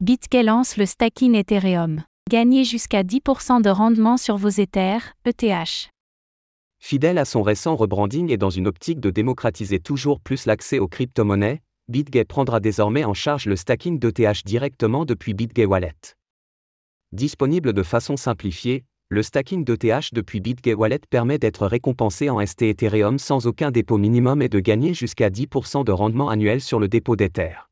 BitGay lance le stacking Ethereum. Gagnez jusqu'à 10% de rendement sur vos Ethers, ETH. Fidèle à son récent rebranding et dans une optique de démocratiser toujours plus l'accès aux crypto-monnaies, BitGay prendra désormais en charge le stacking d'ETH directement depuis BitGay Wallet. Disponible de façon simplifiée, le stacking d'ETH depuis BitGay Wallet permet d'être récompensé en ST Ethereum sans aucun dépôt minimum et de gagner jusqu'à 10% de rendement annuel sur le dépôt d'Ether.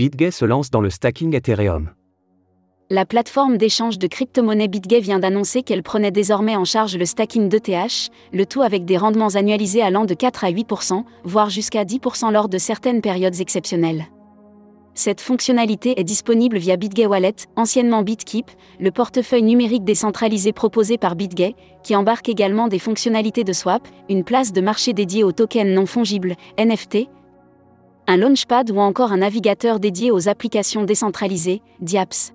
BitGay se lance dans le stacking Ethereum. La plateforme d'échange de crypto-monnaies BitGay vient d'annoncer qu'elle prenait désormais en charge le stacking d'ETH, le tout avec des rendements annualisés allant de 4 à 8%, voire jusqu'à 10% lors de certaines périodes exceptionnelles. Cette fonctionnalité est disponible via BitGay Wallet, anciennement BitKeep, le portefeuille numérique décentralisé proposé par BitGay, qui embarque également des fonctionnalités de swap, une place de marché dédiée aux tokens non fongibles, NFT, un launchpad ou encore un navigateur dédié aux applications décentralisées, DIAPS.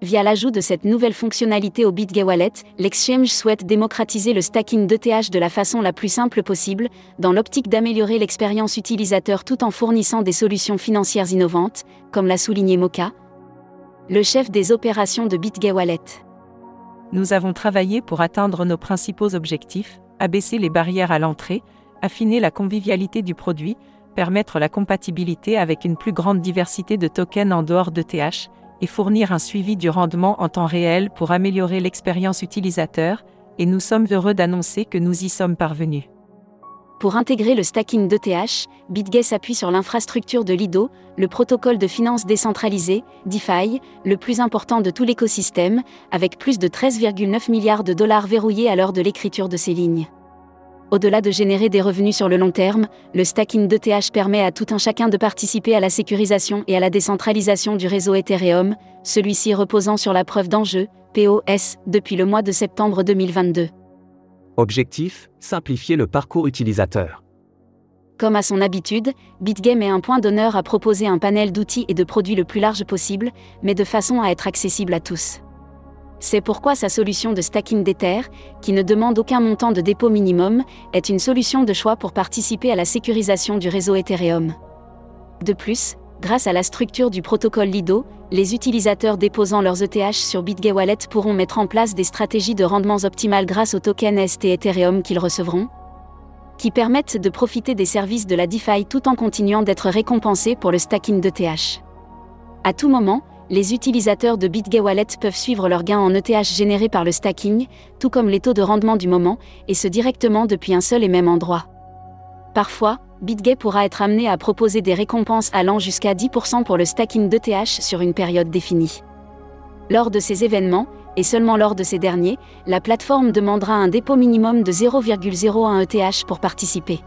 Via l'ajout de cette nouvelle fonctionnalité au BitGay Wallet, l'exchange souhaite démocratiser le stacking d'ETH de la façon la plus simple possible, dans l'optique d'améliorer l'expérience utilisateur tout en fournissant des solutions financières innovantes, comme l'a souligné Moka, le chef des opérations de BitGay Wallet. Nous avons travaillé pour atteindre nos principaux objectifs, abaisser les barrières à l'entrée, affiner la convivialité du produit, permettre la compatibilité avec une plus grande diversité de tokens en dehors de TH, et fournir un suivi du rendement en temps réel pour améliorer l'expérience utilisateur, et nous sommes heureux d'annoncer que nous y sommes parvenus. Pour intégrer le stacking d'ETH, BitGay s'appuie sur l'infrastructure de Lido, le protocole de finance décentralisé, DeFi, le plus important de tout l'écosystème, avec plus de 13,9 milliards de dollars verrouillés à l'heure de l'écriture de ces lignes. Au-delà de générer des revenus sur le long terme, le stacking d'ETH permet à tout un chacun de participer à la sécurisation et à la décentralisation du réseau Ethereum, celui-ci reposant sur la preuve d'enjeu, POS, depuis le mois de septembre 2022. Objectif simplifier le parcours utilisateur. Comme à son habitude, BitGame met un point d'honneur à proposer un panel d'outils et de produits le plus large possible, mais de façon à être accessible à tous. C'est pourquoi sa solution de stacking d'Ether, qui ne demande aucun montant de dépôt minimum, est une solution de choix pour participer à la sécurisation du réseau Ethereum. De plus, grâce à la structure du protocole Lido, les utilisateurs déposant leurs ETH sur BitGay Wallet pourront mettre en place des stratégies de rendements optimales grâce aux tokens ST Ethereum qu'ils recevront, qui permettent de profiter des services de la DeFi tout en continuant d'être récompensés pour le stacking d'ETH. À tout moment, les utilisateurs de BitGay Wallet peuvent suivre leurs gains en ETH générés par le stacking, tout comme les taux de rendement du moment, et ce directement depuis un seul et même endroit. Parfois, BitGay pourra être amené à proposer des récompenses allant jusqu'à 10% pour le stacking d'ETH sur une période définie. Lors de ces événements, et seulement lors de ces derniers, la plateforme demandera un dépôt minimum de 0,01 ETH pour participer.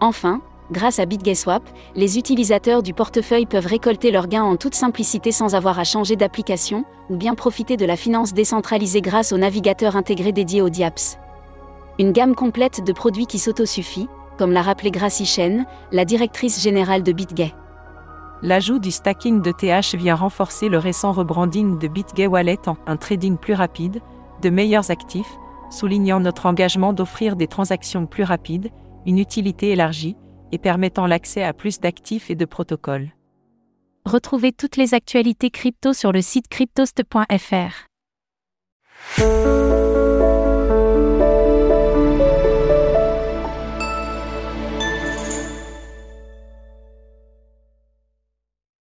Enfin, Grâce à BitGaySwap, les utilisateurs du portefeuille peuvent récolter leurs gains en toute simplicité sans avoir à changer d'application, ou bien profiter de la finance décentralisée grâce au navigateur intégré dédié au DIAPS. Une gamme complète de produits qui s'autosuffit, comme l'a rappelé Gracie Chen, la directrice générale de BitGay. L'ajout du stacking de TH vient renforcer le récent rebranding de BitGay Wallet en un trading plus rapide, de meilleurs actifs, soulignant notre engagement d'offrir des transactions plus rapides, une utilité élargie, et permettant l'accès à plus d'actifs et de protocoles. Retrouvez toutes les actualités crypto sur le site cryptost.fr.